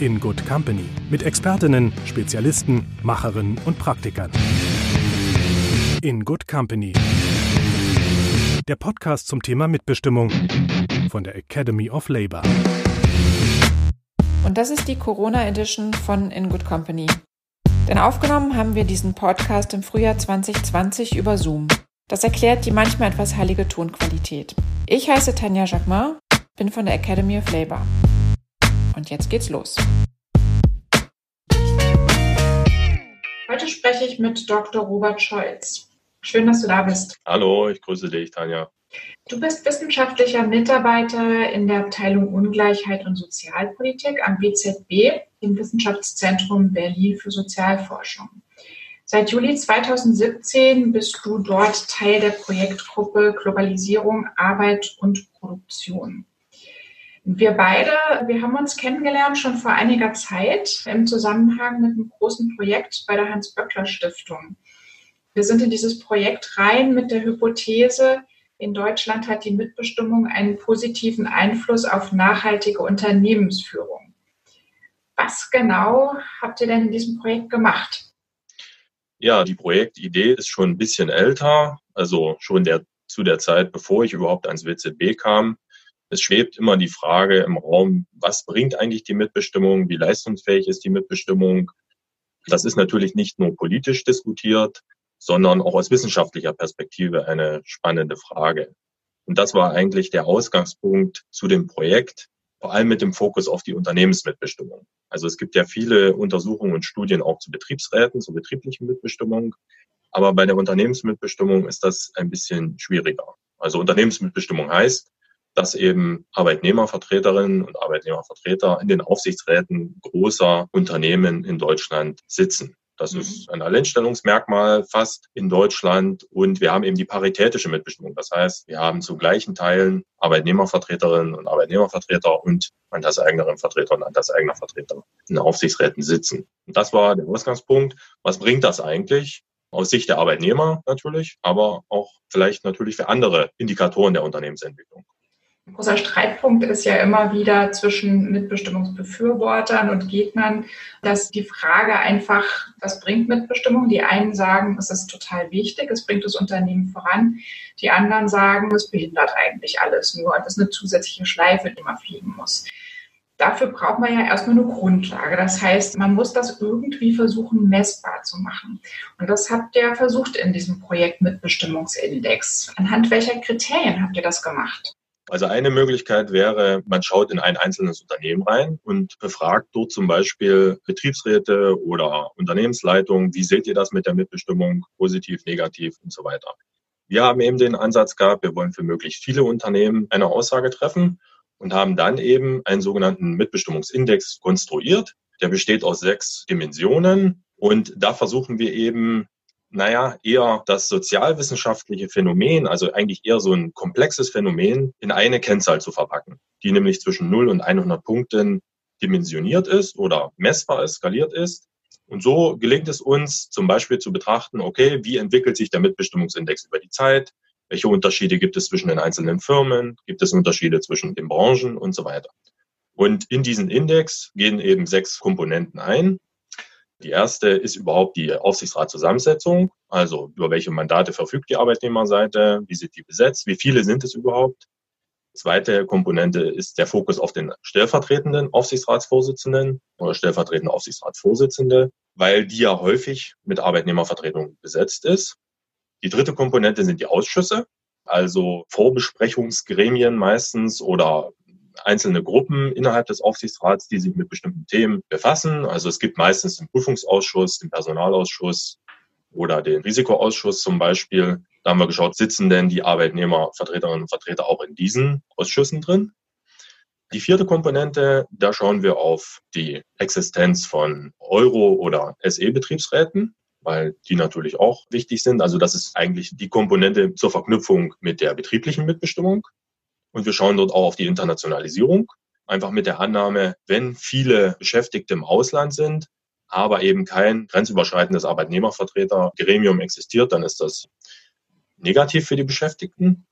in Good Company mit Expertinnen, Spezialisten, Macherinnen und Praktikern. In Good Company. Der Podcast zum Thema Mitbestimmung von der Academy of Labor. Und das ist die Corona Edition von In Good Company. Denn aufgenommen haben wir diesen Podcast im Frühjahr 2020 über Zoom. Das erklärt die manchmal etwas heilige Tonqualität. Ich heiße Tanja Jacquemin, bin von der Academy of Labor. Und jetzt geht's los. Heute spreche ich mit Dr. Robert Scholz. Schön, dass du da bist. Hallo, ich grüße dich, Tanja. Du bist wissenschaftlicher Mitarbeiter in der Abteilung Ungleichheit und Sozialpolitik am BZB, dem Wissenschaftszentrum Berlin für Sozialforschung. Seit Juli 2017 bist du dort Teil der Projektgruppe Globalisierung, Arbeit und Produktion. Wir beide, wir haben uns kennengelernt schon vor einiger Zeit im Zusammenhang mit einem großen Projekt bei der Hans-Böckler-Stiftung. Wir sind in dieses Projekt rein mit der Hypothese, in Deutschland hat die Mitbestimmung einen positiven Einfluss auf nachhaltige Unternehmensführung. Was genau habt ihr denn in diesem Projekt gemacht? Ja, die Projektidee ist schon ein bisschen älter, also schon der, zu der Zeit, bevor ich überhaupt ans WZB kam. Es schwebt immer die Frage im Raum, was bringt eigentlich die Mitbestimmung? Wie leistungsfähig ist die Mitbestimmung? Das ist natürlich nicht nur politisch diskutiert, sondern auch aus wissenschaftlicher Perspektive eine spannende Frage. Und das war eigentlich der Ausgangspunkt zu dem Projekt, vor allem mit dem Fokus auf die Unternehmensmitbestimmung. Also es gibt ja viele Untersuchungen und Studien auch zu Betriebsräten, zur betrieblichen Mitbestimmung. Aber bei der Unternehmensmitbestimmung ist das ein bisschen schwieriger. Also Unternehmensmitbestimmung heißt, dass eben Arbeitnehmervertreterinnen und Arbeitnehmervertreter in den Aufsichtsräten großer Unternehmen in Deutschland sitzen. Das mhm. ist ein Alleinstellungsmerkmal fast in Deutschland. Und wir haben eben die paritätische Mitbestimmung. Das heißt, wir haben zu gleichen Teilen Arbeitnehmervertreterinnen und Arbeitnehmervertreter und Anteilseignerinnenvertreter und Anteilseignervertreter in Aufsichtsräten sitzen. Und das war der Ausgangspunkt. Was bringt das eigentlich? Aus Sicht der Arbeitnehmer natürlich, aber auch vielleicht natürlich für andere Indikatoren der Unternehmensentwicklung. Ein großer Streitpunkt ist ja immer wieder zwischen Mitbestimmungsbefürwortern und Gegnern, dass die Frage einfach, was bringt Mitbestimmung? Die einen sagen, es ist total wichtig, es bringt das Unternehmen voran. Die anderen sagen, es behindert eigentlich alles nur. Das ist eine zusätzliche Schleife, die man fliegen muss. Dafür braucht man ja erstmal eine Grundlage. Das heißt, man muss das irgendwie versuchen, messbar zu machen. Und das habt ihr versucht in diesem Projekt Mitbestimmungsindex. Anhand welcher Kriterien habt ihr das gemacht? Also eine Möglichkeit wäre, man schaut in ein einzelnes Unternehmen rein und befragt dort zum Beispiel Betriebsräte oder Unternehmensleitungen, wie seht ihr das mit der Mitbestimmung, positiv, negativ und so weiter. Wir haben eben den Ansatz gehabt, wir wollen für möglichst viele Unternehmen eine Aussage treffen und haben dann eben einen sogenannten Mitbestimmungsindex konstruiert. Der besteht aus sechs Dimensionen und da versuchen wir eben naja, eher das sozialwissenschaftliche Phänomen, also eigentlich eher so ein komplexes Phänomen, in eine Kennzahl zu verpacken, die nämlich zwischen 0 und 100 Punkten dimensioniert ist oder messbar ist, skaliert ist. Und so gelingt es uns zum Beispiel zu betrachten, okay, wie entwickelt sich der Mitbestimmungsindex über die Zeit? Welche Unterschiede gibt es zwischen den einzelnen Firmen? Gibt es Unterschiede zwischen den Branchen und so weiter? Und in diesen Index gehen eben sechs Komponenten ein. Die erste ist überhaupt die Aufsichtsratszusammensetzung, also über welche Mandate verfügt die Arbeitnehmerseite, wie sind die besetzt, wie viele sind es überhaupt. Zweite Komponente ist der Fokus auf den stellvertretenden Aufsichtsratsvorsitzenden oder stellvertretende Aufsichtsratsvorsitzende, weil die ja häufig mit Arbeitnehmervertretung besetzt ist. Die dritte Komponente sind die Ausschüsse, also Vorbesprechungsgremien meistens oder einzelne Gruppen innerhalb des Aufsichtsrats, die sich mit bestimmten Themen befassen. Also es gibt meistens den Prüfungsausschuss, den Personalausschuss oder den Risikoausschuss zum Beispiel. Da haben wir geschaut, sitzen denn die Arbeitnehmervertreterinnen und Vertreter auch in diesen Ausschüssen drin? Die vierte Komponente, da schauen wir auf die Existenz von Euro- oder SE-Betriebsräten, weil die natürlich auch wichtig sind. Also das ist eigentlich die Komponente zur Verknüpfung mit der betrieblichen Mitbestimmung. Und wir schauen dort auch auf die Internationalisierung, einfach mit der Annahme, wenn viele Beschäftigte im Ausland sind, aber eben kein grenzüberschreitendes Arbeitnehmervertretergremium existiert, dann ist das negativ für die Beschäftigten.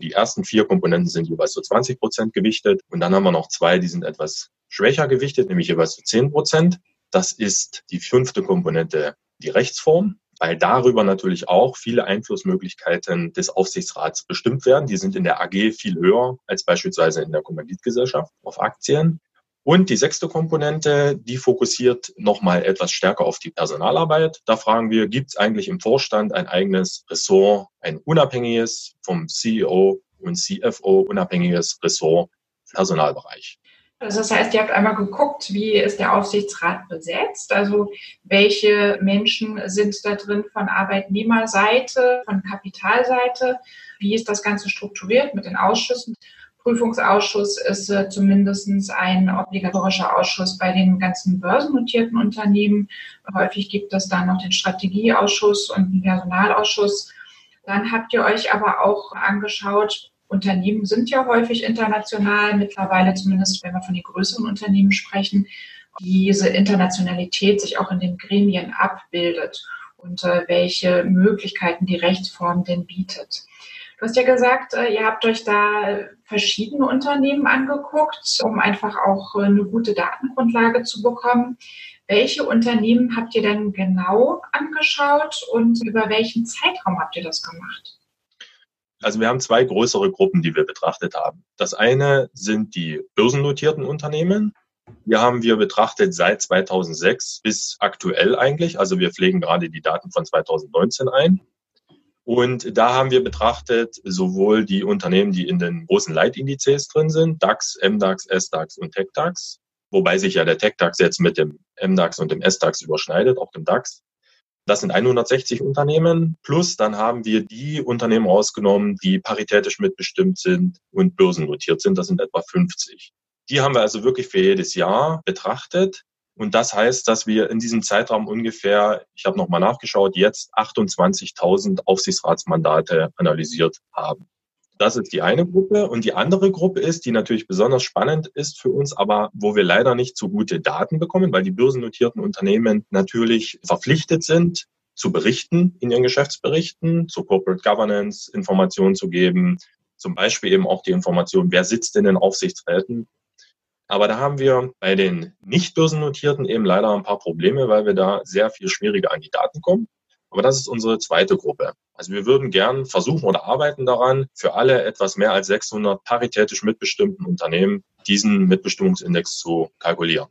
Die ersten vier Komponenten sind jeweils zu 20 Prozent gewichtet und dann haben wir noch zwei, die sind etwas schwächer gewichtet, nämlich jeweils zu 10 Prozent. Das ist die fünfte Komponente, die Rechtsform, weil darüber natürlich auch viele Einflussmöglichkeiten des Aufsichtsrats bestimmt werden. Die sind in der AG viel höher als beispielsweise in der Kommanditgesellschaft auf Aktien. Und die sechste Komponente, die fokussiert nochmal etwas stärker auf die Personalarbeit. Da fragen wir, gibt es eigentlich im Vorstand ein eigenes Ressort, ein unabhängiges vom CEO und CFO unabhängiges Ressort Personalbereich? Also das heißt, ihr habt einmal geguckt, wie ist der Aufsichtsrat besetzt, also welche Menschen sind da drin von Arbeitnehmerseite, von Kapitalseite, wie ist das Ganze strukturiert mit den Ausschüssen Prüfungsausschuss ist äh, zumindest ein obligatorischer Ausschuss bei den ganzen börsennotierten Unternehmen. Häufig gibt es dann noch den Strategieausschuss und den Personalausschuss. Dann habt ihr euch aber auch angeschaut, Unternehmen sind ja häufig international, mittlerweile zumindest, wenn wir von den größeren Unternehmen sprechen, diese Internationalität sich auch in den Gremien abbildet und äh, welche Möglichkeiten die Rechtsform denn bietet. Du hast ja gesagt, äh, ihr habt euch da verschiedene Unternehmen angeguckt, um einfach auch äh, eine gute Datengrundlage zu bekommen. Welche Unternehmen habt ihr denn genau angeschaut und über welchen Zeitraum habt ihr das gemacht? Also wir haben zwei größere Gruppen, die wir betrachtet haben. Das eine sind die börsennotierten Unternehmen. Hier haben wir betrachtet seit 2006 bis aktuell eigentlich. Also wir pflegen gerade die Daten von 2019 ein. Und da haben wir betrachtet sowohl die Unternehmen, die in den großen Leitindizes drin sind, DAX, MDAX, SDAX und TechDAX, wobei sich ja der TechDAX jetzt mit dem MDAX und dem SDAX überschneidet, auch dem DAX. Das sind 160 Unternehmen. Plus dann haben wir die Unternehmen rausgenommen, die paritätisch mitbestimmt sind und börsennotiert sind. Das sind etwa 50. Die haben wir also wirklich für jedes Jahr betrachtet und das heißt, dass wir in diesem Zeitraum ungefähr, ich habe nochmal nachgeschaut, jetzt 28.000 Aufsichtsratsmandate analysiert haben. Das ist die eine Gruppe. Und die andere Gruppe ist, die natürlich besonders spannend ist für uns, aber wo wir leider nicht so gute Daten bekommen, weil die börsennotierten Unternehmen natürlich verpflichtet sind, zu berichten in ihren Geschäftsberichten, zu Corporate Governance Informationen zu geben, zum Beispiel eben auch die Information, wer sitzt in den Aufsichtsräten aber da haben wir bei den nicht börsennotierten eben leider ein paar Probleme, weil wir da sehr viel schwieriger an die Daten kommen. Aber das ist unsere zweite Gruppe. Also wir würden gern versuchen oder arbeiten daran, für alle etwas mehr als 600 paritätisch mitbestimmten Unternehmen diesen Mitbestimmungsindex zu kalkulieren.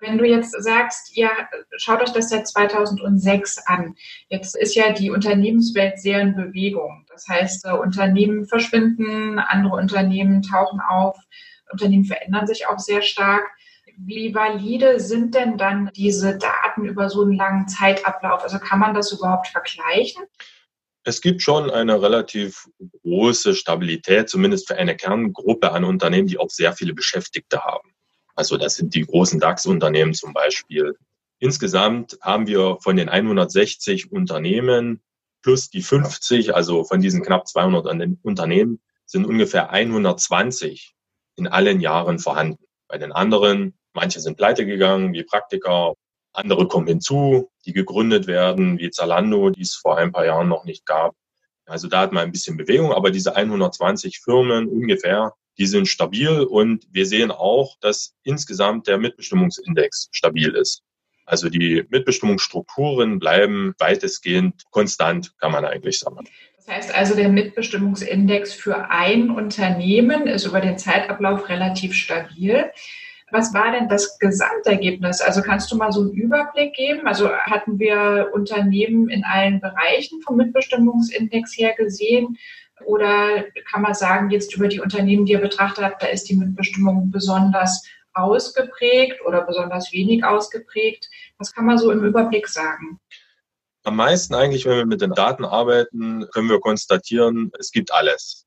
Wenn du jetzt sagst, ja, schaut euch das seit 2006 an. Jetzt ist ja die Unternehmenswelt sehr in Bewegung. Das heißt, äh, Unternehmen verschwinden, andere Unternehmen tauchen auf. Unternehmen verändern sich auch sehr stark. Wie valide sind denn dann diese Daten über so einen langen Zeitablauf? Also kann man das überhaupt vergleichen? Es gibt schon eine relativ große Stabilität, zumindest für eine Kerngruppe an Unternehmen, die auch sehr viele Beschäftigte haben. Also das sind die großen DAX-Unternehmen zum Beispiel. Insgesamt haben wir von den 160 Unternehmen plus die 50, also von diesen knapp 200 Unternehmen, sind ungefähr 120 in allen Jahren vorhanden. Bei den anderen, manche sind pleite gegangen, wie Praktiker, andere kommen hinzu, die gegründet werden, wie Zalando, die es vor ein paar Jahren noch nicht gab. Also da hat man ein bisschen Bewegung, aber diese 120 Firmen ungefähr, die sind stabil und wir sehen auch, dass insgesamt der Mitbestimmungsindex stabil ist. Also die Mitbestimmungsstrukturen bleiben weitestgehend konstant, kann man eigentlich sagen. Das heißt also, der Mitbestimmungsindex für ein Unternehmen ist über den Zeitablauf relativ stabil. Was war denn das Gesamtergebnis? Also kannst du mal so einen Überblick geben? Also hatten wir Unternehmen in allen Bereichen vom Mitbestimmungsindex her gesehen? Oder kann man sagen, jetzt über die Unternehmen, die ihr betrachtet habt, da ist die Mitbestimmung besonders ausgeprägt oder besonders wenig ausgeprägt? Was kann man so im Überblick sagen? Am meisten eigentlich, wenn wir mit den Daten arbeiten, können wir konstatieren, es gibt alles.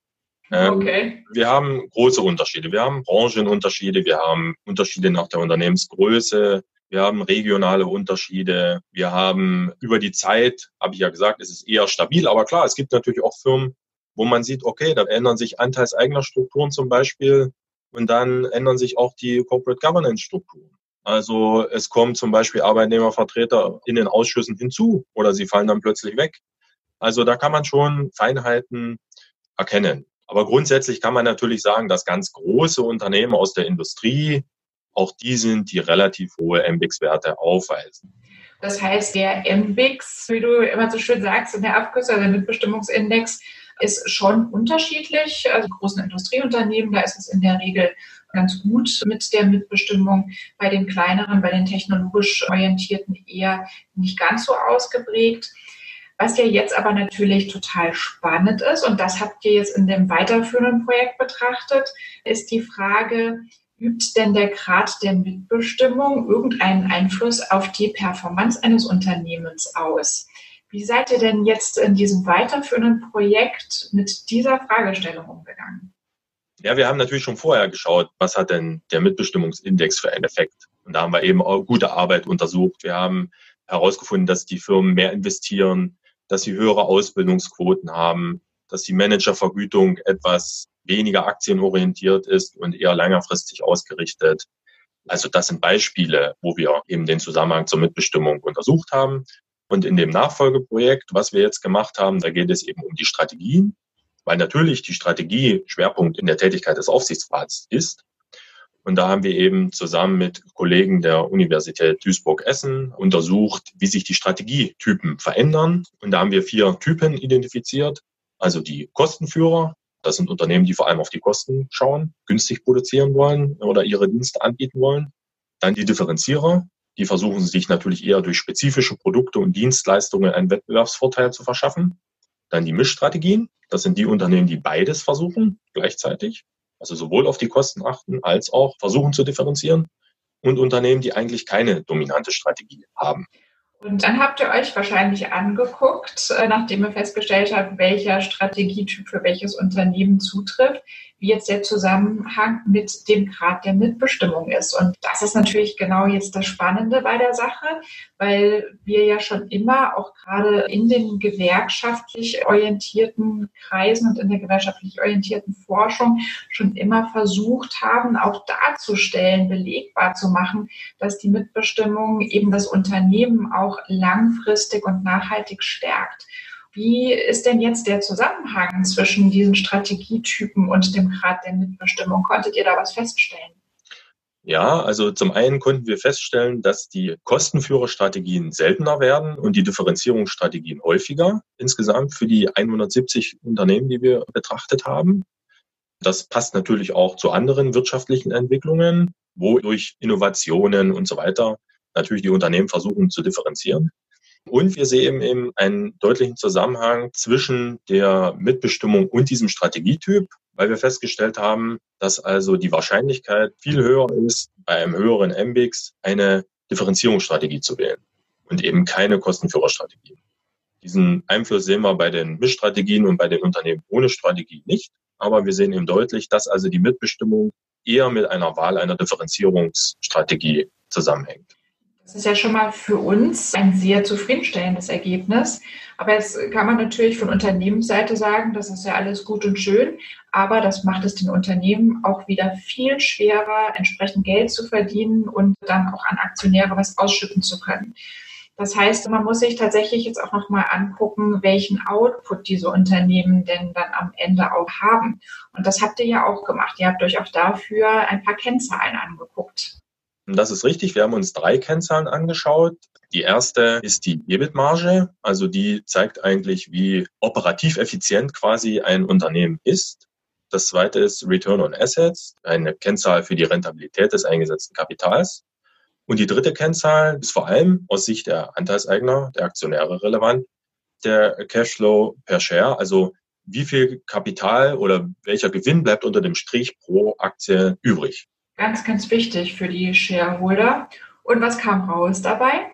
Ähm, okay. Wir haben große Unterschiede. Wir haben Branchenunterschiede, wir haben Unterschiede nach der Unternehmensgröße, wir haben regionale Unterschiede, wir haben über die Zeit, habe ich ja gesagt, es ist eher stabil, aber klar, es gibt natürlich auch Firmen, wo man sieht, okay, da ändern sich anteilseigener Strukturen zum Beispiel und dann ändern sich auch die Corporate Governance Strukturen. Also es kommen zum Beispiel Arbeitnehmervertreter in den Ausschüssen hinzu oder sie fallen dann plötzlich weg. Also da kann man schon Feinheiten erkennen. Aber grundsätzlich kann man natürlich sagen, dass ganz große Unternehmen aus der Industrie, auch die sind, die relativ hohe MBIX-Werte aufweisen. Das heißt, der MBIX, wie du immer so schön sagst, in der Abkürzung, also der Mitbestimmungsindex, ist schon unterschiedlich. Also großen Industrieunternehmen, da ist es in der Regel ganz gut mit der Mitbestimmung. Bei den kleineren, bei den technologisch orientierten eher nicht ganz so ausgeprägt. Was ja jetzt aber natürlich total spannend ist, und das habt ihr jetzt in dem weiterführenden Projekt betrachtet, ist die Frage, übt denn der Grad der Mitbestimmung irgendeinen Einfluss auf die Performance eines Unternehmens aus? Wie seid ihr denn jetzt in diesem weiterführenden Projekt mit dieser Fragestellung umgegangen? Ja, wir haben natürlich schon vorher geschaut, was hat denn der Mitbestimmungsindex für einen Effekt. Und da haben wir eben auch gute Arbeit untersucht. Wir haben herausgefunden, dass die Firmen mehr investieren, dass sie höhere Ausbildungsquoten haben, dass die Managervergütung etwas weniger aktienorientiert ist und eher längerfristig ausgerichtet. Also das sind Beispiele, wo wir eben den Zusammenhang zur Mitbestimmung untersucht haben. Und in dem Nachfolgeprojekt, was wir jetzt gemacht haben, da geht es eben um die Strategien, weil natürlich die Strategie Schwerpunkt in der Tätigkeit des Aufsichtsrats ist. Und da haben wir eben zusammen mit Kollegen der Universität Duisburg-Essen untersucht, wie sich die Strategietypen verändern. Und da haben wir vier Typen identifiziert. Also die Kostenführer. Das sind Unternehmen, die vor allem auf die Kosten schauen, günstig produzieren wollen oder ihre Dienste anbieten wollen. Dann die Differenzierer. Die versuchen sich natürlich eher durch spezifische Produkte und Dienstleistungen einen Wettbewerbsvorteil zu verschaffen. Dann die Mischstrategien. Das sind die Unternehmen, die beides versuchen gleichzeitig. Also sowohl auf die Kosten achten als auch versuchen zu differenzieren und Unternehmen, die eigentlich keine dominante Strategie haben. Und dann habt ihr euch wahrscheinlich angeguckt, äh, nachdem ihr festgestellt habt, welcher Strategietyp für welches Unternehmen zutrifft, wie jetzt der Zusammenhang mit dem Grad der Mitbestimmung ist. Und das ist natürlich genau jetzt das Spannende bei der Sache, weil wir ja schon immer auch gerade in den gewerkschaftlich orientierten Kreisen und in der gewerkschaftlich orientierten Forschung schon immer versucht haben, auch darzustellen, belegbar zu machen, dass die Mitbestimmung eben das Unternehmen auch langfristig und nachhaltig stärkt. Wie ist denn jetzt der Zusammenhang zwischen diesen Strategietypen und dem Grad der Mitbestimmung? Konntet ihr da was feststellen? Ja, also zum einen konnten wir feststellen, dass die Kostenführerstrategien seltener werden und die Differenzierungsstrategien häufiger insgesamt für die 170 Unternehmen, die wir betrachtet haben. Das passt natürlich auch zu anderen wirtschaftlichen Entwicklungen, wo durch Innovationen und so weiter natürlich die Unternehmen versuchen zu differenzieren. Und wir sehen eben einen deutlichen Zusammenhang zwischen der Mitbestimmung und diesem Strategietyp, weil wir festgestellt haben, dass also die Wahrscheinlichkeit viel höher ist, bei einem höheren MBIX eine Differenzierungsstrategie zu wählen und eben keine Kostenführerstrategie. Diesen Einfluss sehen wir bei den Mischstrategien und bei den Unternehmen ohne Strategie nicht. Aber wir sehen eben deutlich, dass also die Mitbestimmung eher mit einer Wahl einer Differenzierungsstrategie zusammenhängt. Das ist ja schon mal für uns ein sehr zufriedenstellendes Ergebnis. Aber jetzt kann man natürlich von Unternehmensseite sagen, das ist ja alles gut und schön, aber das macht es den Unternehmen auch wieder viel schwerer, entsprechend Geld zu verdienen und dann auch an Aktionäre was ausschütten zu können. Das heißt, man muss sich tatsächlich jetzt auch nochmal angucken, welchen Output diese Unternehmen denn dann am Ende auch haben. Und das habt ihr ja auch gemacht. Ihr habt euch auch dafür ein paar Kennzahlen angeguckt. Und das ist richtig. Wir haben uns drei Kennzahlen angeschaut. Die erste ist die EBIT-Marge. Also die zeigt eigentlich, wie operativ effizient quasi ein Unternehmen ist. Das zweite ist Return on Assets, eine Kennzahl für die Rentabilität des eingesetzten Kapitals. Und die dritte Kennzahl ist vor allem aus Sicht der Anteilseigner, der Aktionäre relevant, der Cashflow per Share, also wie viel Kapital oder welcher Gewinn bleibt unter dem Strich pro Aktie übrig. Ganz, ganz wichtig für die Shareholder. Und was kam raus dabei?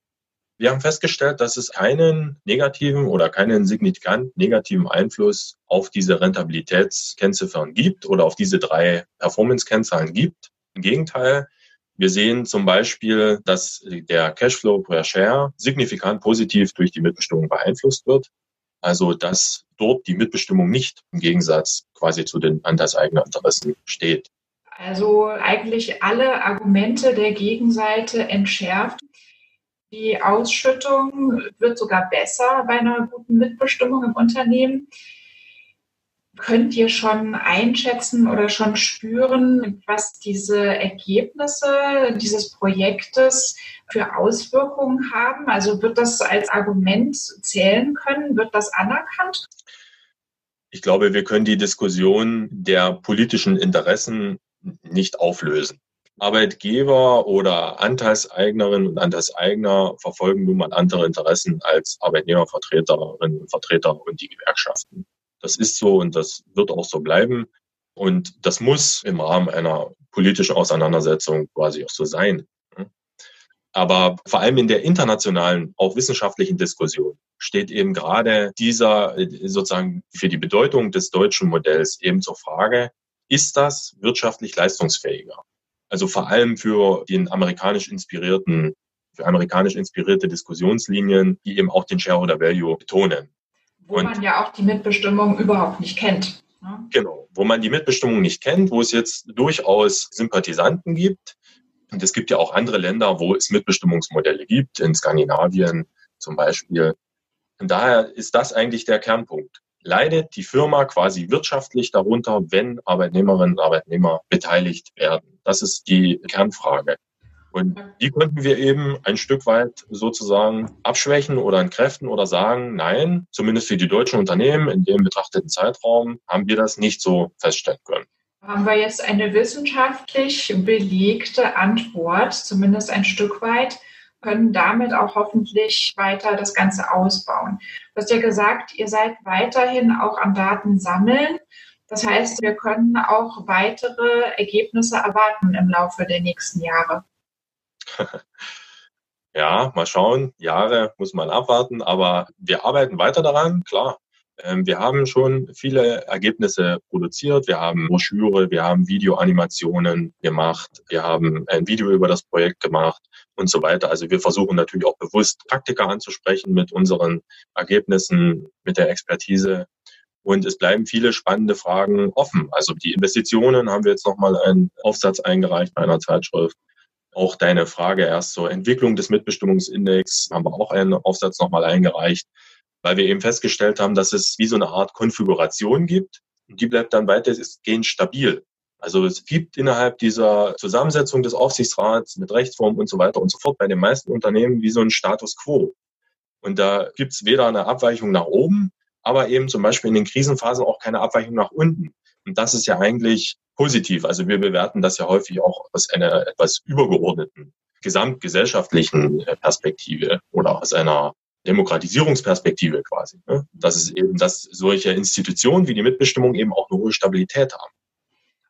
Wir haben festgestellt, dass es keinen negativen oder keinen signifikant negativen Einfluss auf diese Rentabilitätskennziffern gibt oder auf diese drei Performance-Kennzahlen gibt. Im Gegenteil, wir sehen zum Beispiel, dass der Cashflow per Share signifikant positiv durch die Mitbestimmung beeinflusst wird. Also dass dort die Mitbestimmung nicht im Gegensatz quasi zu den Anteilseigner-Interessen steht. Also eigentlich alle Argumente der Gegenseite entschärft. Die Ausschüttung wird sogar besser bei einer guten Mitbestimmung im Unternehmen. Könnt ihr schon einschätzen oder schon spüren, was diese Ergebnisse dieses Projektes für Auswirkungen haben? Also wird das als Argument zählen können? Wird das anerkannt? Ich glaube, wir können die Diskussion der politischen Interessen nicht auflösen. Arbeitgeber oder Anteilseignerinnen und Anteilseigner verfolgen nun mal andere Interessen als Arbeitnehmervertreterinnen und Vertreter und die Gewerkschaften. Das ist so und das wird auch so bleiben. Und das muss im Rahmen einer politischen Auseinandersetzung quasi auch so sein. Aber vor allem in der internationalen, auch wissenschaftlichen Diskussion steht eben gerade dieser sozusagen für die Bedeutung des deutschen Modells eben zur Frage, ist das wirtschaftlich leistungsfähiger? Also vor allem für den amerikanisch inspirierten, für amerikanisch inspirierte Diskussionslinien, die eben auch den Shareholder Value betonen. Wo Und, man ja auch die Mitbestimmung überhaupt nicht kennt. Ne? Genau, wo man die Mitbestimmung nicht kennt, wo es jetzt durchaus Sympathisanten gibt. Und es gibt ja auch andere Länder, wo es Mitbestimmungsmodelle gibt, in Skandinavien zum Beispiel. Und daher ist das eigentlich der Kernpunkt leidet die Firma quasi wirtschaftlich darunter, wenn Arbeitnehmerinnen und Arbeitnehmer beteiligt werden? Das ist die Kernfrage. Und die könnten wir eben ein Stück weit sozusagen abschwächen oder entkräften oder sagen, nein, zumindest für die deutschen Unternehmen in dem betrachteten Zeitraum haben wir das nicht so feststellen können. Haben wir jetzt eine wissenschaftlich belegte Antwort, zumindest ein Stück weit, können damit auch hoffentlich weiter das Ganze ausbauen. Du hast ja gesagt, ihr seid weiterhin auch am Daten sammeln. Das heißt, wir können auch weitere Ergebnisse erwarten im Laufe der nächsten Jahre. Ja, mal schauen. Jahre muss man abwarten, aber wir arbeiten weiter daran, klar. Ähm, wir haben schon viele Ergebnisse produziert. Wir haben Broschüre, wir haben Videoanimationen gemacht, wir haben ein Video über das Projekt gemacht und so weiter. Also wir versuchen natürlich auch bewusst Praktiker anzusprechen mit unseren Ergebnissen, mit der Expertise. Und es bleiben viele spannende Fragen offen. Also die Investitionen haben wir jetzt nochmal einen Aufsatz eingereicht bei einer Zeitschrift. Auch deine Frage erst zur Entwicklung des Mitbestimmungsindex haben wir auch einen Aufsatz nochmal eingereicht weil wir eben festgestellt haben, dass es wie so eine Art Konfiguration gibt und die bleibt dann weitestgehend stabil. Also es gibt innerhalb dieser Zusammensetzung des Aufsichtsrats mit Rechtsform und so weiter und so fort bei den meisten Unternehmen wie so ein Status quo. Und da gibt es weder eine Abweichung nach oben, aber eben zum Beispiel in den Krisenphasen auch keine Abweichung nach unten. Und das ist ja eigentlich positiv. Also wir bewerten das ja häufig auch aus einer etwas übergeordneten gesamtgesellschaftlichen Perspektive oder aus einer Demokratisierungsperspektive quasi. Ne? Das ist eben, dass solche Institutionen wie die Mitbestimmung eben auch eine hohe Stabilität haben.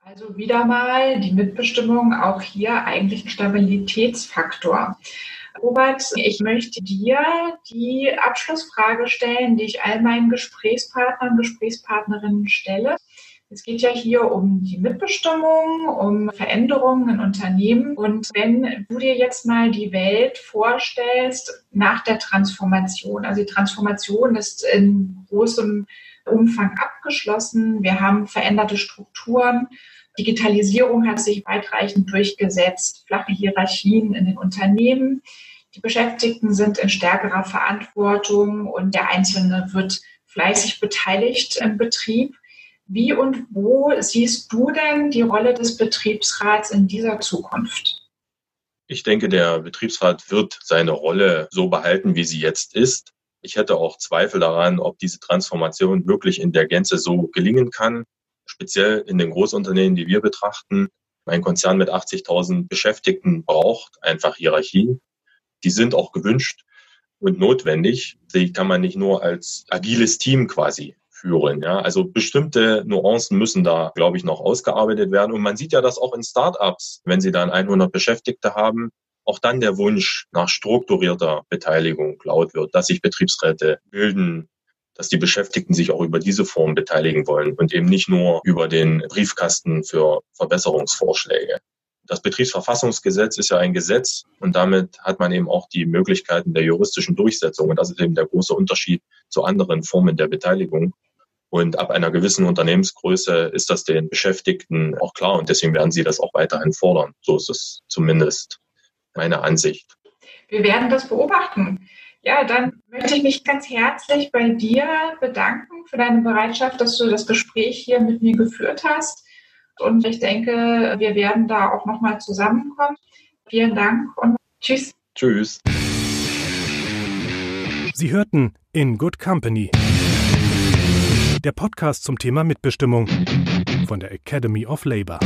Also wieder mal die Mitbestimmung auch hier eigentlich ein Stabilitätsfaktor. Robert, ich möchte dir die Abschlussfrage stellen, die ich all meinen Gesprächspartnern Gesprächspartnerinnen stelle. Es geht ja hier um die Mitbestimmung, um Veränderungen in Unternehmen. Und wenn du dir jetzt mal die Welt vorstellst nach der Transformation, also die Transformation ist in großem Umfang abgeschlossen. Wir haben veränderte Strukturen. Digitalisierung hat sich weitreichend durchgesetzt, flache Hierarchien in den Unternehmen. Die Beschäftigten sind in stärkerer Verantwortung und der Einzelne wird fleißig beteiligt im Betrieb. Wie und wo siehst du denn die Rolle des Betriebsrats in dieser Zukunft? Ich denke, der Betriebsrat wird seine Rolle so behalten, wie sie jetzt ist. Ich hätte auch Zweifel daran, ob diese Transformation wirklich in der Gänze so gelingen kann. Speziell in den Großunternehmen, die wir betrachten. Ein Konzern mit 80.000 Beschäftigten braucht einfach Hierarchien. Die sind auch gewünscht und notwendig. Die kann man nicht nur als agiles Team quasi führen. Ja? Also bestimmte Nuancen müssen da, glaube ich, noch ausgearbeitet werden. Und man sieht ja das auch in Startups, wenn sie dann 100 Beschäftigte haben, auch dann der Wunsch nach strukturierter Beteiligung laut wird, dass sich Betriebsräte bilden, dass die Beschäftigten sich auch über diese Form beteiligen wollen und eben nicht nur über den Briefkasten für Verbesserungsvorschläge. Das Betriebsverfassungsgesetz ist ja ein Gesetz und damit hat man eben auch die Möglichkeiten der juristischen Durchsetzung. Und das ist eben der große Unterschied zu anderen Formen der Beteiligung. Und ab einer gewissen Unternehmensgröße ist das den Beschäftigten auch klar und deswegen werden sie das auch weiterhin fordern. So ist es zumindest meine Ansicht. Wir werden das beobachten. Ja, dann möchte ich mich ganz herzlich bei dir bedanken für deine Bereitschaft, dass du das Gespräch hier mit mir geführt hast. Und ich denke, wir werden da auch nochmal zusammenkommen. Vielen Dank und tschüss. Tschüss. Sie hörten In Good Company. Der Podcast zum Thema Mitbestimmung von der Academy of Labor.